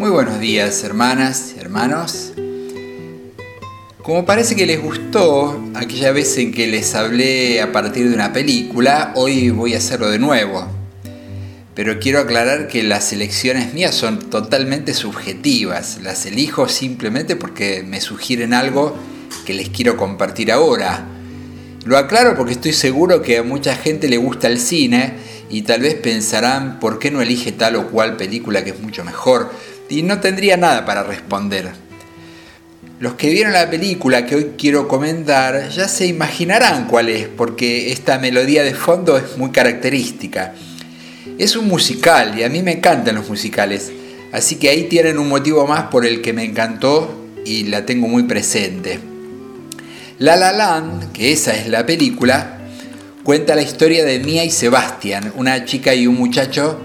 Muy buenos días, hermanas, hermanos. Como parece que les gustó aquella vez en que les hablé a partir de una película, hoy voy a hacerlo de nuevo. Pero quiero aclarar que las elecciones mías son totalmente subjetivas. Las elijo simplemente porque me sugieren algo que les quiero compartir ahora. Lo aclaro porque estoy seguro que a mucha gente le gusta el cine y tal vez pensarán por qué no elige tal o cual película que es mucho mejor y no tendría nada para responder. Los que vieron la película que hoy quiero comentar ya se imaginarán cuál es porque esta melodía de fondo es muy característica. Es un musical y a mí me encantan los musicales, así que ahí tienen un motivo más por el que me encantó y la tengo muy presente. La La Land, que esa es la película, cuenta la historia de Mia y Sebastian, una chica y un muchacho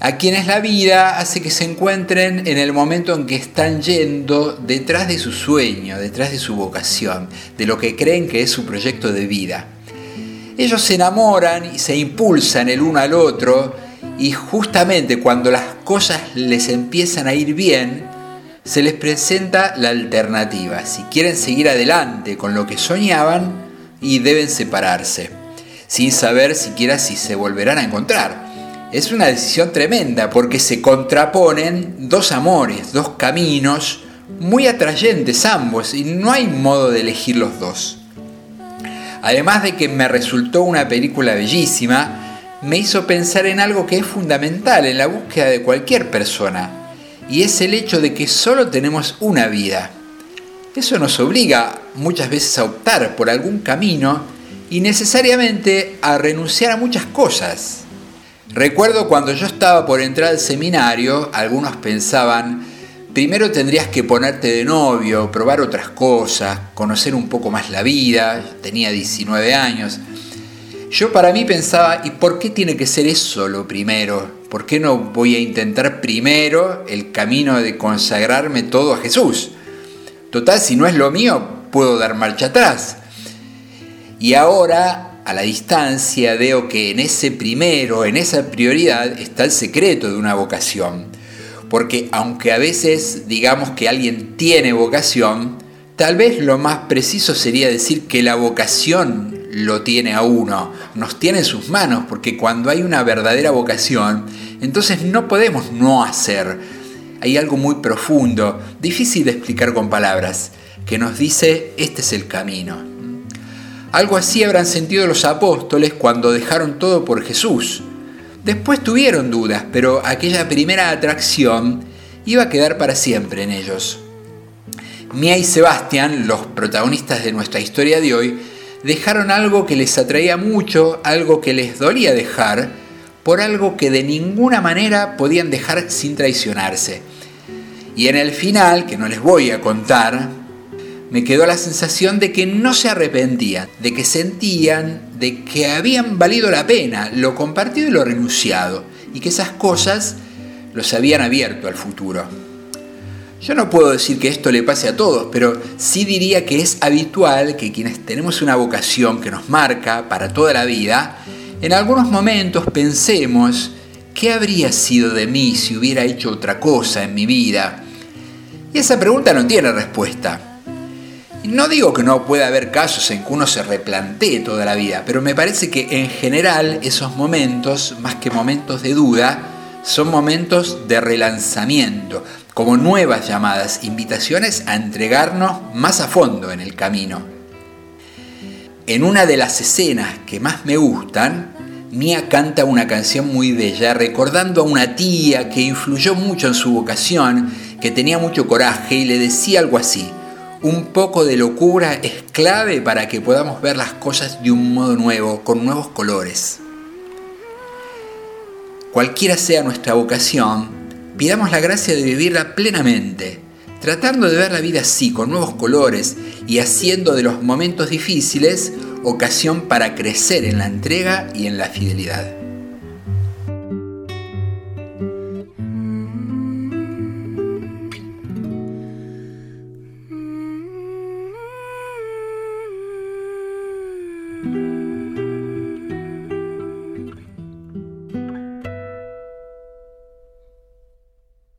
a quienes la vida hace que se encuentren en el momento en que están yendo detrás de su sueño, detrás de su vocación, de lo que creen que es su proyecto de vida. Ellos se enamoran y se impulsan el uno al otro y justamente cuando las cosas les empiezan a ir bien, se les presenta la alternativa. Si quieren seguir adelante con lo que soñaban y deben separarse, sin saber siquiera si se volverán a encontrar. Es una decisión tremenda porque se contraponen dos amores, dos caminos muy atrayentes ambos y no hay modo de elegir los dos. Además de que me resultó una película bellísima, me hizo pensar en algo que es fundamental en la búsqueda de cualquier persona, y es el hecho de que solo tenemos una vida. Eso nos obliga muchas veces a optar por algún camino y necesariamente a renunciar a muchas cosas. Recuerdo cuando yo estaba por entrar al seminario, algunos pensaban, primero tendrías que ponerte de novio, probar otras cosas, conocer un poco más la vida, tenía 19 años. Yo para mí pensaba, ¿y por qué tiene que ser eso lo primero? ¿por qué no voy a intentar primero el camino de consagrarme todo a Jesús? Total, si no es lo mío, puedo dar marcha atrás. Y ahora, a la distancia, veo que en ese primero, en esa prioridad, está el secreto de una vocación. Porque aunque a veces digamos que alguien tiene vocación, tal vez lo más preciso sería decir que la vocación lo tiene a uno, nos tiene en sus manos, porque cuando hay una verdadera vocación, entonces no podemos no hacer. Hay algo muy profundo, difícil de explicar con palabras, que nos dice, este es el camino. Algo así habrán sentido los apóstoles cuando dejaron todo por Jesús. Después tuvieron dudas, pero aquella primera atracción iba a quedar para siempre en ellos. Mia y Sebastián, los protagonistas de nuestra historia de hoy, dejaron algo que les atraía mucho, algo que les dolía dejar, por algo que de ninguna manera podían dejar sin traicionarse. Y en el final, que no les voy a contar, me quedó la sensación de que no se arrepentían, de que sentían de que habían valido la pena lo compartido y lo renunciado, y que esas cosas los habían abierto al futuro. Yo no puedo decir que esto le pase a todos, pero sí diría que es habitual que quienes tenemos una vocación que nos marca para toda la vida, en algunos momentos pensemos, ¿qué habría sido de mí si hubiera hecho otra cosa en mi vida? Y esa pregunta no tiene respuesta. No digo que no pueda haber casos en que uno se replantee toda la vida, pero me parece que en general esos momentos, más que momentos de duda, son momentos de relanzamiento, como nuevas llamadas, invitaciones a entregarnos más a fondo en el camino. En una de las escenas que más me gustan, Mia canta una canción muy bella recordando a una tía que influyó mucho en su vocación, que tenía mucho coraje y le decía algo así, un poco de locura es clave para que podamos ver las cosas de un modo nuevo, con nuevos colores. Cualquiera sea nuestra vocación, pidamos la gracia de vivirla plenamente, tratando de ver la vida así, con nuevos colores y haciendo de los momentos difíciles ocasión para crecer en la entrega y en la fidelidad.